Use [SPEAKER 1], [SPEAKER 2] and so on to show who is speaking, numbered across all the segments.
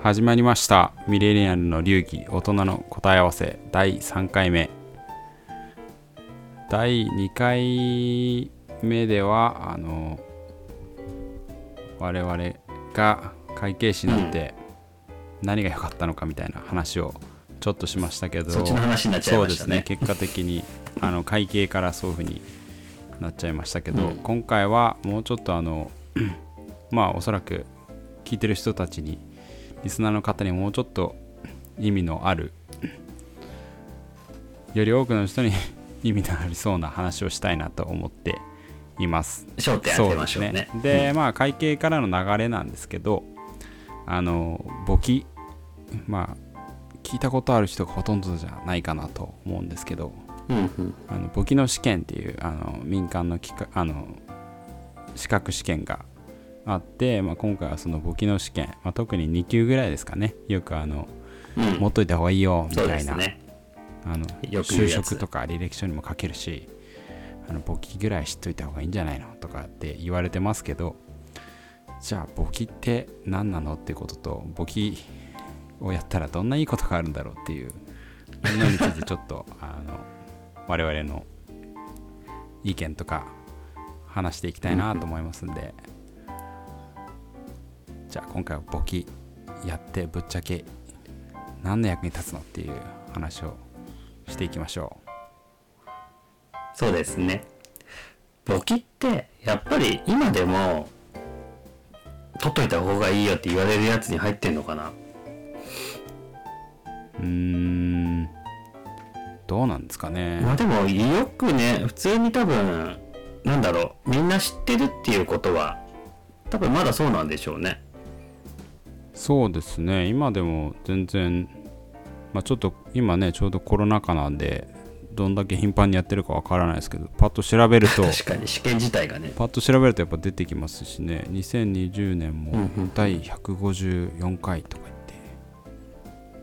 [SPEAKER 1] 始まりました。ミレニアルの流儀大人の答え合わせ第3回目。第2回目ではあの我々が会計士になって何が良かったのかみたいな話をちょっとしましたけど、
[SPEAKER 2] そっちの話になっちゃい
[SPEAKER 1] そうです
[SPEAKER 2] ましたね
[SPEAKER 1] ね。結果的にあの会計からそういうふうになっちゃいましたけど、
[SPEAKER 2] うん。
[SPEAKER 1] 今回はもうちょっとあのまあおそらく聞いてる人たちにリスナーの方にもうちょっと意味のあるより多くの人に意味のありそうな話をしたいなと思っています。
[SPEAKER 2] 焦点当てましょうね。
[SPEAKER 1] そうですで、まあ会計からの流れなんですけどあの簿記まあ聞いたことある人がほとんどじゃないかなと思うんですけど
[SPEAKER 2] うんうん。
[SPEAKER 1] あの簿記の試験っていうあの民間のあの資格試験があって、まあ、今回はその簿記の試験、まあ、特に2級ぐらいですかね。よくあの
[SPEAKER 2] うん。
[SPEAKER 1] 持っといた方がいいよみたいな、
[SPEAKER 2] ね。
[SPEAKER 1] あの就職とか履歴書にも書けるしあの簿記ぐらい知っといた方がいいんじゃないのとかって言われてますけどじゃあ簿記って何なのってことと簿記をやったらどんないいことがあるんだろうっていうものについてちょっと あの我々の意見とか話していきたいなと思いますんでじゃあ今回は簿記やってぶっちゃけ何の役に立つのっていう話をしていきましょ
[SPEAKER 2] そうですね。簿記ってやっぱり今でも取っといた方がいいよって言われるやつに入ってんのかな？
[SPEAKER 1] ううーん。どうなんですかね。
[SPEAKER 2] まあでもよくね普通に多分なんだろうみんな知ってるっていうことは多分まだそうなんでしょうね
[SPEAKER 1] そうですね。今でも全然まあちょっと今ねちょうどコロナ禍なんでどんだけ頻繁にやってるかわからないですけどパッと調べると
[SPEAKER 2] 確かに試験自体がね。
[SPEAKER 1] パッと調べるとやっぱ出てきますしね。2020年
[SPEAKER 2] うん
[SPEAKER 1] も
[SPEAKER 2] うん
[SPEAKER 1] 第154回とか言って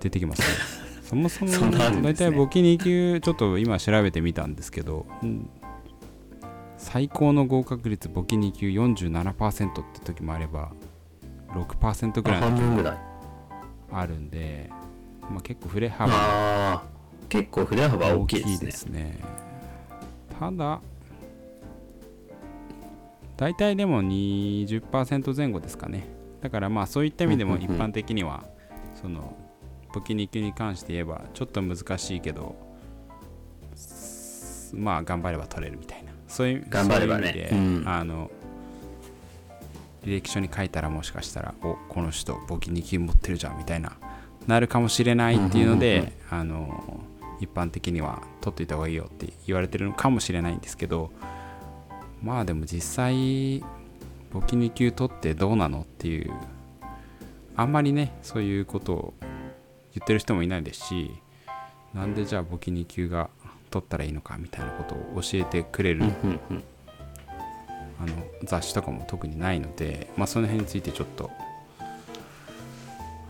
[SPEAKER 1] 出てきますね。そもそも大体簿記2級ちょっと今調べてみたんですけど、うん最高の合格率簿記2級47%って時もあれば6%ぐらい
[SPEAKER 2] 半分ぐらい。
[SPEAKER 1] あるんで、まあ、結構振れ幅
[SPEAKER 2] ああ結構振れ幅大きいですね。
[SPEAKER 1] ね。ただ大体でも20%前後ですかね。だからまあそういった意味でも一般的にはその簿記2級に関して言えばちょっと難しいけどすまあ頑張れば取れるみたいな。そういう
[SPEAKER 2] 頑張ればね。
[SPEAKER 1] う
[SPEAKER 2] ん。
[SPEAKER 1] あの履歴書に書いたらもしかしたらおこの人簿記2級持ってるじゃんみたいななるかもしれないっていうので、あの一般的には取っといた方がいいよって言われてるのかもしれないんですけどまあでも実際簿記2級取ってどうなのっていうあんまりねそういうことを言ってる人もいないですしなんでじゃあ簿記2級が取ったらいいのかみたいなことを教えてくれるあの雑誌とかも特にないので、まあ、その辺についてちょっと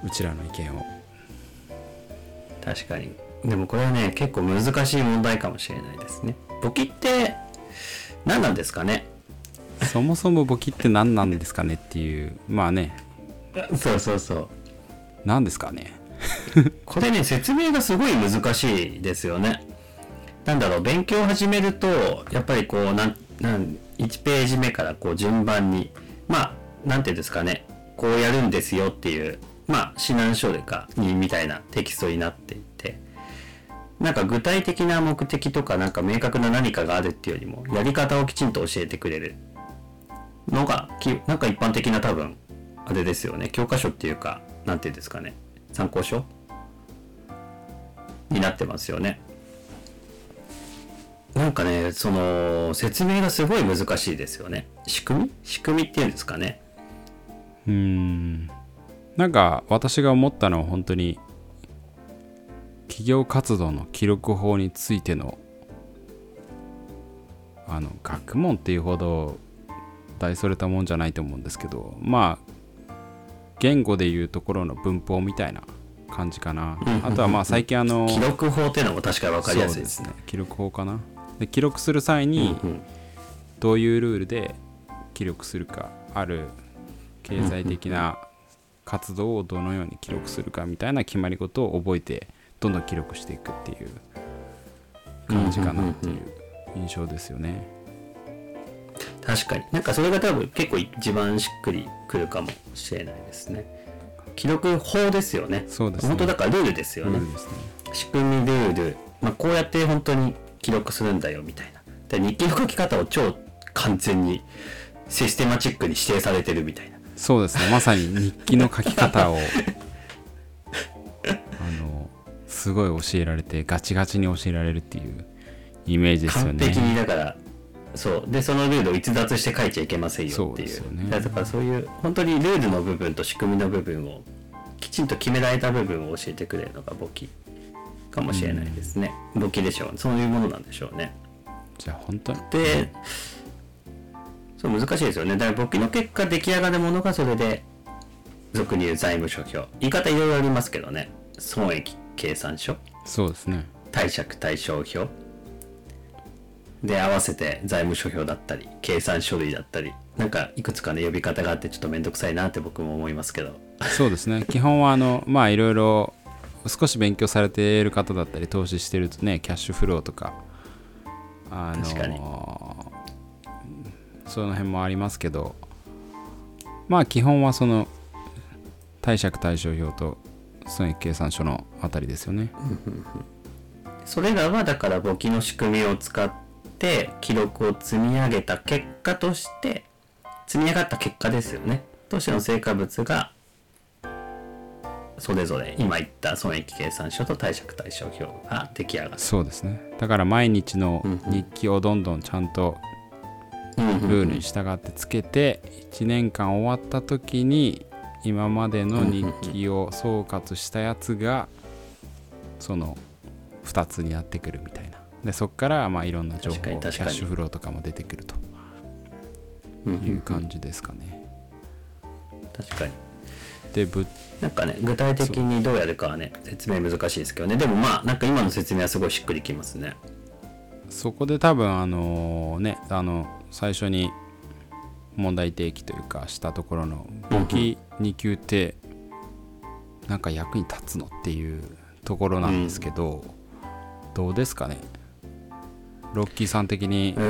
[SPEAKER 1] うちらの意見を。
[SPEAKER 2] 確かに。でもこれはね結構難しい問題かもしれないですね。簿記って何なんですかね？
[SPEAKER 1] そもそも簿記って何なんですかねっていうまあね。
[SPEAKER 2] そうそうそう。
[SPEAKER 1] 何ですかね？
[SPEAKER 2] これね説明がすごい難しいですよね。なんだろう勉強を始めるとやっぱりこうなんなん1ページ目からこう順番にまあなんていうんですかねこうやるんですよっていうまあ指南書でかにみたいなテキストになっていてなんか具体的な目的とかなんか明確な何かがあるっていうよりもやり方をきちんと教えてくれる。のがなんか一般的な多分あれですよね。教科書っていうかなんていうんですかね。参考書？になってますよね。なんかねその説明がすごい難しいですよね。仕組み？仕組みっていうんですかね。
[SPEAKER 1] うーん。なんか私が思ったのは本当に企業活動の記録法についてのあの学問っていうほど大それたもんじゃないと思うんですけどまあ言語でいうところの文法みたいな感じかな。あとはまあ最近あの
[SPEAKER 2] 記録法っていうのも確かに分かりやすいですね。
[SPEAKER 1] 記録法かなで記録する際にどういうルールで記録するかある経済的な活動をどのように記録するかみたいな決まり事を覚えてどんどん記録していくっていう感じかなっていう印象ですよね。
[SPEAKER 2] 確かに。なんかそれが多分結構一番しっくりくるかもしれないですね。記録法ですよね。
[SPEAKER 1] そうですね。
[SPEAKER 2] 本当だからルールですよね。
[SPEAKER 1] ね。
[SPEAKER 2] 仕組みルール、まあ、こうやって本当に記録するんだよみたいな。で日記の書き方を超完全にシステマチックに指定されてるみたいな。
[SPEAKER 1] そうですね。まさに日記の書き方を あのすごい教えられてガチガチに教えられるっていうイメージですよ
[SPEAKER 2] 完璧
[SPEAKER 1] ね
[SPEAKER 2] にだからそう。でそのルールを逸脱して書いちゃいけませんよっていう。
[SPEAKER 1] ね。
[SPEAKER 2] だからそういう本当にルールの部分と仕組みの部分をきちんと決められた部分を教えてくれるのが簿記かもしれないですね。簿記でしょう。そういうものなんでしょうね。
[SPEAKER 1] じゃあ本当に。
[SPEAKER 2] でそう難しいですよね。だから簿記の結果出来上がるものがそれで俗に言う財務諸表。言い方いろいろありますけどね。損益計算書。
[SPEAKER 1] そうですね。
[SPEAKER 2] 貸借対照表。で合わせて財務諸表だったり計算書類だったり。なんかいくつかね呼び方があってちょっと面倒くさいなって僕も思いますけど。
[SPEAKER 1] そうですね。基本はあのまあいろいろ少し勉強されている方だったり投資してるとねキャッシュフローとかあのその辺もありますけどまあ基本はその貸借対照表と損益計算書のあたりですよね。
[SPEAKER 2] それらはだから簿記の仕組みを使って記録を積み上げた結果として積み上がった結果ですよね。としての成果物がそれぞれ今言った損益計算書と貸借対照表が出来上がる
[SPEAKER 1] そうですね。だから毎日の日記をどんどんちゃんとルールに従ってつけて1年間終わった時に今までの日記を総括したやつがその2つになってくるみたいな。でそこからまあいろんな情報キャッシュフローとかも出てくるという感じですかね。
[SPEAKER 2] 確かに
[SPEAKER 1] でぶ
[SPEAKER 2] なんかね具体的にどうやるかはね説明難しいですけどね。でもまあなんか今の説明はすごいしっくりきますね。
[SPEAKER 1] そこで多分あのねあの最初に問題提起というかしたところの簿記2級ってなんか役に立つのっていうところなんですけど、どうですかね？ロッキーさん的に。
[SPEAKER 2] ロ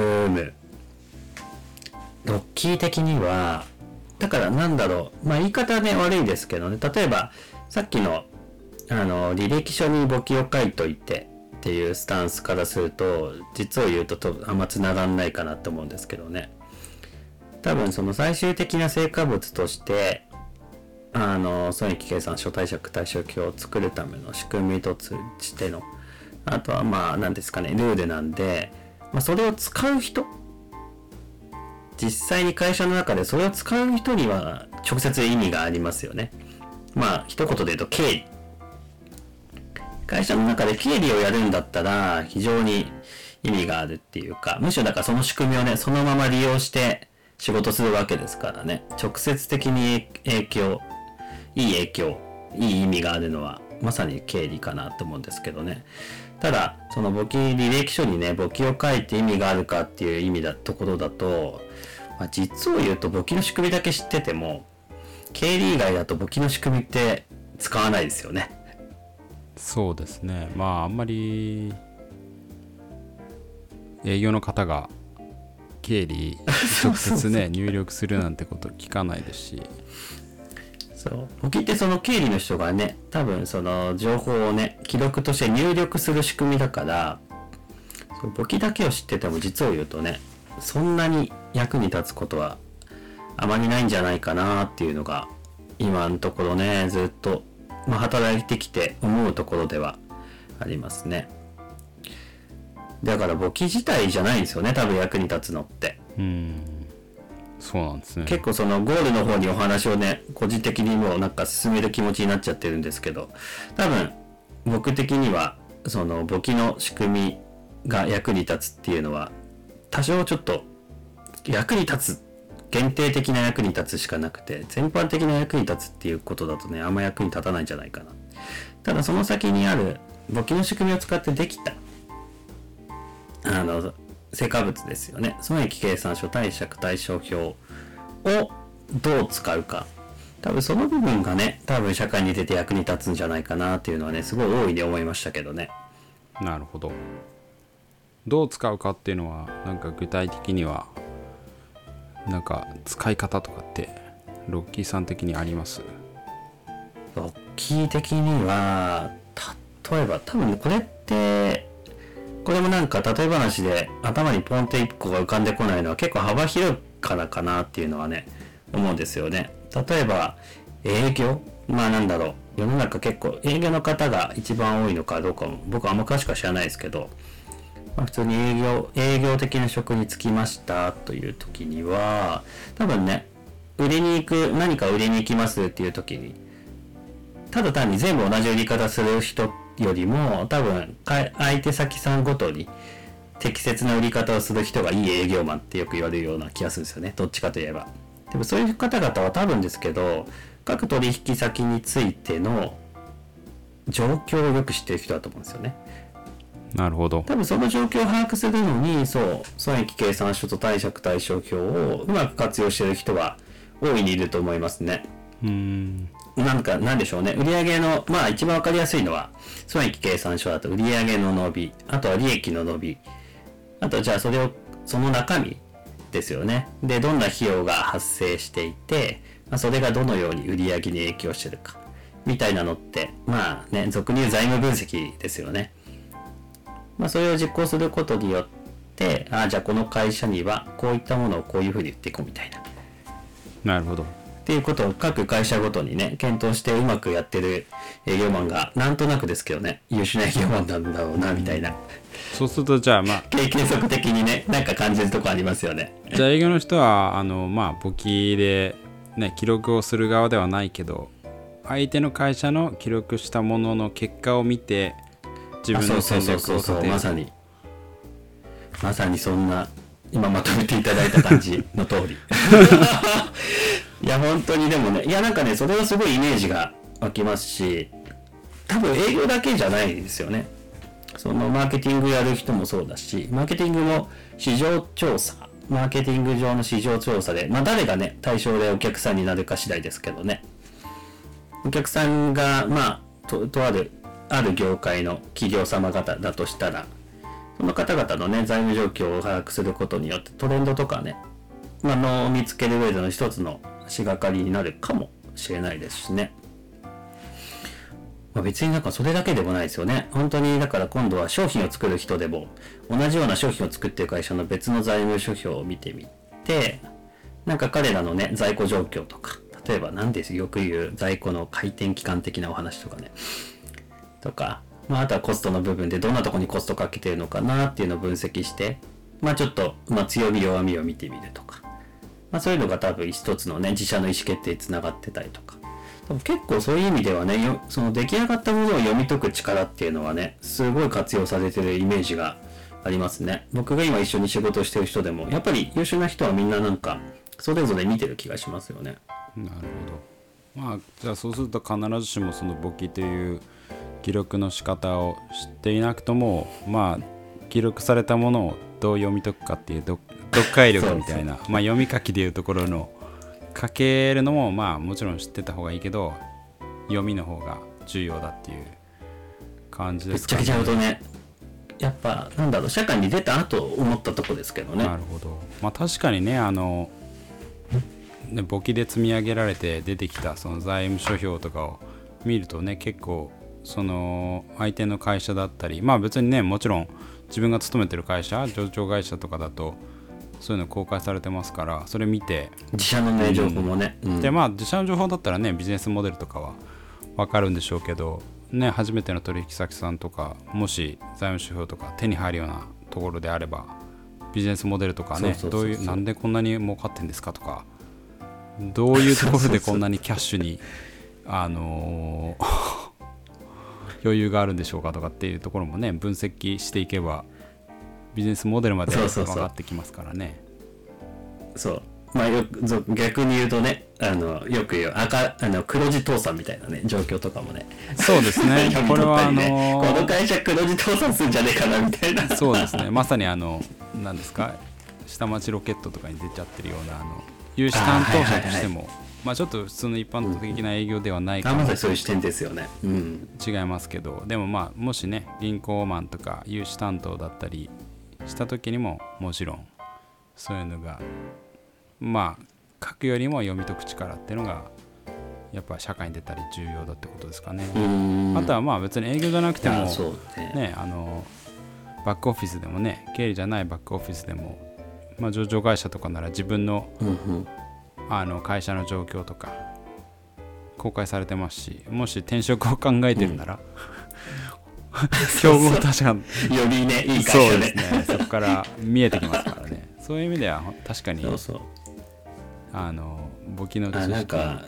[SPEAKER 2] ッキー的にはだからなんだろう。まあ言い方ね悪いですけどね。例えばさっきのあの履歴書に簿記を書いといてっていうスタンスからすると実を言うととあんまつながんないかなと思うんですけどね。多分その最終的な成果物としてあの損益計算書貸借対照表を作るための仕組みとしてのあとはまあ何ですかねルールなんで、まあ、それを使う人実際に会社の中でそれを使う人には直接意味がありますよね。まあ一言で言うと経理。会社の中で経理をやるんだったら非常に意味があるっていうかむしろだからその仕組みをねそのまま利用して仕事するわけですからね。直接的に影響いい影響いい意味があるのはまさに経理かなと思うんですけどね。ただその簿記履歴書にね簿記を書いて意味があるかっていう意味だところだと、まあ、実を言うと簿記の仕組みだけ知ってても経理以外だと簿記の仕組みって使わないですよね。
[SPEAKER 1] そうですね。まああんまり営業の方が経理直接ね 入力するなんてこと聞かないですし
[SPEAKER 2] そう。簿記ってその経理の人がね多分その情報をね記録として入力する仕組みだからそう簿記だけを知ってても実を言うとねそんなに役に立つことはあまりないんじゃないかなっていうのが今のところねずっと、まあ、働いてきて思うところではありますね。だから簿記自体じゃないんですよね多分役に立つのって。
[SPEAKER 1] うん。そうなんですね。
[SPEAKER 2] 結構そのゴールの方にお話をね個人的にもうなんか進める気持ちになっちゃってるんですけど多分僕的にはその簿記の仕組みが役に立つっていうのは多少ちょっと役に立つ限定的な役に立つしかなくて全般的な役に立つっていうことだとねあんま役に立たないんじゃないかな。ただその先にある簿記の仕組みを使ってできた。あの成果物ですよね。損益計算書貸借対照表をどう使うか。多分その部分がね多分社会に出て役に立つんじゃないかなっていうのはねすごい大いに思いましたけどね。
[SPEAKER 1] なるほど。どう使うかっていうのはなんか具体的にはなんか使い方とかってロッキーさん的にあります？
[SPEAKER 2] ロッキー的には例えば多分これってこれもなんか例え話で頭にポンって1個が浮かんでこないのは結構幅広いからかなっていうのはね思うんですよね。例えば営業？まあなんだろう。世の中結構営業の方が一番多いのかどうかも僕はあんま詳しくは知らないですけど、まあ、普通に営業営業的な職に就きましたという時には多分ね売りに行く何か売りに行きますっていう時にただ単に全部同じ売り方する人ってよりも多分相手先さんごとに適切な売り方をする人がいい営業マンってよく言われるような気がするんですよね。どっちかといえば。でもそういう方々は多分ですけど各取引先についての状況をよく知ってる人だと思うんですよね。
[SPEAKER 1] なるほど。
[SPEAKER 2] 多分その状況を把握するのにそう損益計算書と貸借対照表をうまく活用してる人は大いにいると思いますね。
[SPEAKER 1] うん
[SPEAKER 2] なんか、なんでしょうね。売上の、まあ一番わかりやすいのは、損益計算書だと売上の伸び、あとは利益の伸び、あとじゃあそれを、その中身ですよね。で、どんな費用が発生していて、まあ、それがどのように売上に影響してるか、みたいなのって、まあね、俗に言う財務分析ですよね。まあそれを実行することによって、ああ、じゃあこの会社にはこういったものをこういうふうに売っていこうみたいな。
[SPEAKER 1] なるほど。
[SPEAKER 2] っていうことを各会社ごとにね、検討してうまくやってる営業マンが、なんとなくですけどね、優秀な営業マンなんだろうな、みたいな。
[SPEAKER 1] そうすると、じゃあまあ、
[SPEAKER 2] 経験則的にね、なんか感じるとこありますよね。
[SPEAKER 1] じゃあ営業の人は、あの、まあ、簿記で、ね、記録をする側ではないけど、相手の会社の記録したものの結果を見て、自分の戦略を立てる。
[SPEAKER 2] まさに。まさにそんな、今まとめていただいた感じの通り。いや、本当にでもね、いや、なんかね、それはすごいイメージが湧きますし、多分営業だけじゃないですよね。そのマーケティングやる人もそうだし、マーケティングの市場調査、マーケティング上の市場調査で、まあ誰がね、対象でお客さんになるか次第ですけどね。お客さんが、まあ、と、とある、ある業界の企業様方だとしたら、その方々のね、財務状況を把握することによってトレンドとかね、まあのを見つける上での一つの足がかりになるかもしれないですしね。まあ、別になんかそれだけでもないですよね。本当にだから今度は商品を作る人でも同じような商品を作ってる会社の別の財務諸表を見てみて、なんか彼らのね、在庫状況とか、例えば何ですよく言う在庫の回転期間的なお話とかね、とか、まあ、あとはコストの部分でどんなとこにコストかけてるのかなっていうのを分析して、まあちょっと、まあ強み弱みを見てみるとか、まあ、そういうのが多分一つのね自社の意思決定につながってたりとか。多分結構そういう意味ではねその出来上がったものを読み解く力っていうのはねすごい活用されてるイメージがありますね。僕が今一緒に仕事してる人でもやっぱり優秀な人はみんななんかそれぞれ見てる気がしますよね。
[SPEAKER 1] なるほど。まあじゃあそうすると必ずしもその簿記という記録の仕方を知っていなくともまあ記録されたものをどう読み解くかっていう読解力みたいなまあ、読み書きでいうところの書けるのもまあもちろん知ってた方がいいけど読みの方が重要だっていう感じです
[SPEAKER 2] かね。ぶっちゃけちゃうとねやっぱなんだろう社会に出た後思ったとこですけどね。
[SPEAKER 1] なるほど。まあ確かにねあのね簿記で積み上げられて出てきたその財務諸表とかを見るとね結構その相手の会社だったりまあ別にねもちろん自分が勤めてる会社上場会社とかだとそういうの公開されてますからそれ見て
[SPEAKER 2] 自社のね情報もね、
[SPEAKER 1] うん、でまあ自社の情報だったらねビジネスモデルとかは分かるんでしょうけどね初めての取引先さんとかもし財務指標とか手に入るようなところであればビジネスモデルとかねどういうなんでこんなに儲かってんですかとかどういうところでこんなにキャッシュにあのー余裕があるんでしょうかとかっていうところもね分析していけばビジネスモデルまで分かってきますからね。
[SPEAKER 2] そう。まあよ逆に言うとねあのよく言う赤あの黒字倒産みたいなね状況とかもね。
[SPEAKER 1] そうですね。ね。これはあの
[SPEAKER 2] ー、この会社黒字倒産するんじゃねえかなみたいな。
[SPEAKER 1] そうですね。まさにあの何ですか下町ロケットとかに出ちゃってるようなあの融資担当者としてもまあちょっと普通の一般的な営業ではないかも
[SPEAKER 2] あまさにそういう視点ですよね。うん。
[SPEAKER 1] 違いますけど。でもまあもしね銀行マンとか融資担当だったりした時にももちろんそういうのがまあ書くよりも読み解く力っていうのがやっぱ社会に出たり重要だってことですかね、
[SPEAKER 2] うん。
[SPEAKER 1] あとはまあ別に営業じゃなくても
[SPEAKER 2] あそうね。
[SPEAKER 1] ねあのバックオフィスでもね経理じゃないバックオフィスでも、まあ、上場会社とかなら自分の
[SPEAKER 2] うんうん
[SPEAKER 1] あの会社の状況とか公開されてますしもし転職を考えてるなら、競合他社
[SPEAKER 2] よりねいい
[SPEAKER 1] そう
[SPEAKER 2] 会社で。
[SPEAKER 1] ですね。そこから見えてきますからね。そういう意味では確かに
[SPEAKER 2] そうそう。
[SPEAKER 1] あの簿記の知
[SPEAKER 2] あ
[SPEAKER 1] 識
[SPEAKER 2] なんか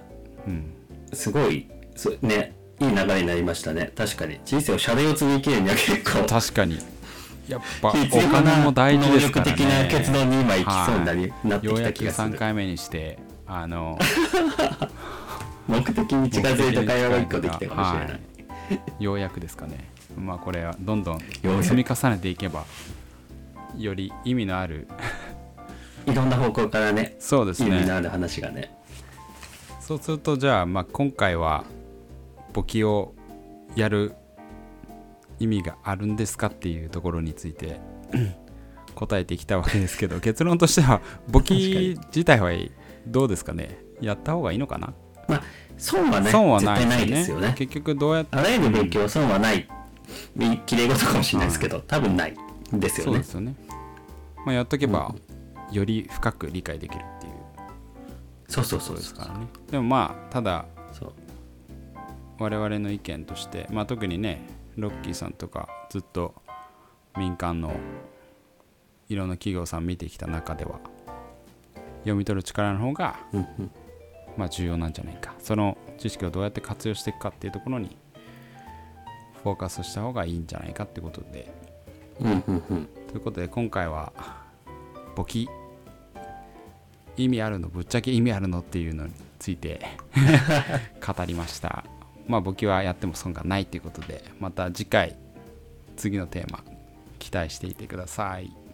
[SPEAKER 1] うん、
[SPEAKER 2] すごいそうねいい流れになりましたね。確かに。人生をシャレオツに生きるには結構。
[SPEAKER 1] 確かにやっぱお金も大事ですからね。
[SPEAKER 2] 能力的な決断に今行きそうになり、なってき
[SPEAKER 1] ようやく3
[SPEAKER 2] た気がする
[SPEAKER 1] 回目にしてあの
[SPEAKER 2] 目的に近づいた会話が一個できたかもしれない、
[SPEAKER 1] はい。ようやくですかね。まあこれはどんどん
[SPEAKER 2] ようやく。
[SPEAKER 1] 積み重ねていけばより意味のある
[SPEAKER 2] いろんな方向からね
[SPEAKER 1] そうですね。
[SPEAKER 2] 意味のある話がね。
[SPEAKER 1] そうするとじゃあ、まあ、今回は簿記をやる意味があるんですかっていうところについて 答えてきたわけですけど結論としては簿記自体はどうですかね？やった方がいいのかな、
[SPEAKER 2] まあ損はね
[SPEAKER 1] 損はない
[SPEAKER 2] 絶対ない
[SPEAKER 1] で
[SPEAKER 2] ですすよね。
[SPEAKER 1] 結局どうやって？
[SPEAKER 2] あらゆる勉強損はない。きれい事かもしれないですけど、多分ないですよね。
[SPEAKER 1] そうですよね、まあ、やっとけばより深く理解できるっていう。
[SPEAKER 2] そうそうそう
[SPEAKER 1] ですからね。でもまあただ我々の意見として、まあ、特にねロッキーさんとかずっと民間のいろんな企業さん見てきた中では読み取る力の方が、まあ、重要なんじゃないか。その知識をどうやって活用していくかっていうところにフォーカスした方がいいんじゃないかってことで。ということで今回は簿記。意味あるのぶっちゃけ意味あるのっていうのについて 語りましたまあ簿記はやっても損がないということでまた次回次のテーマ期待していてください。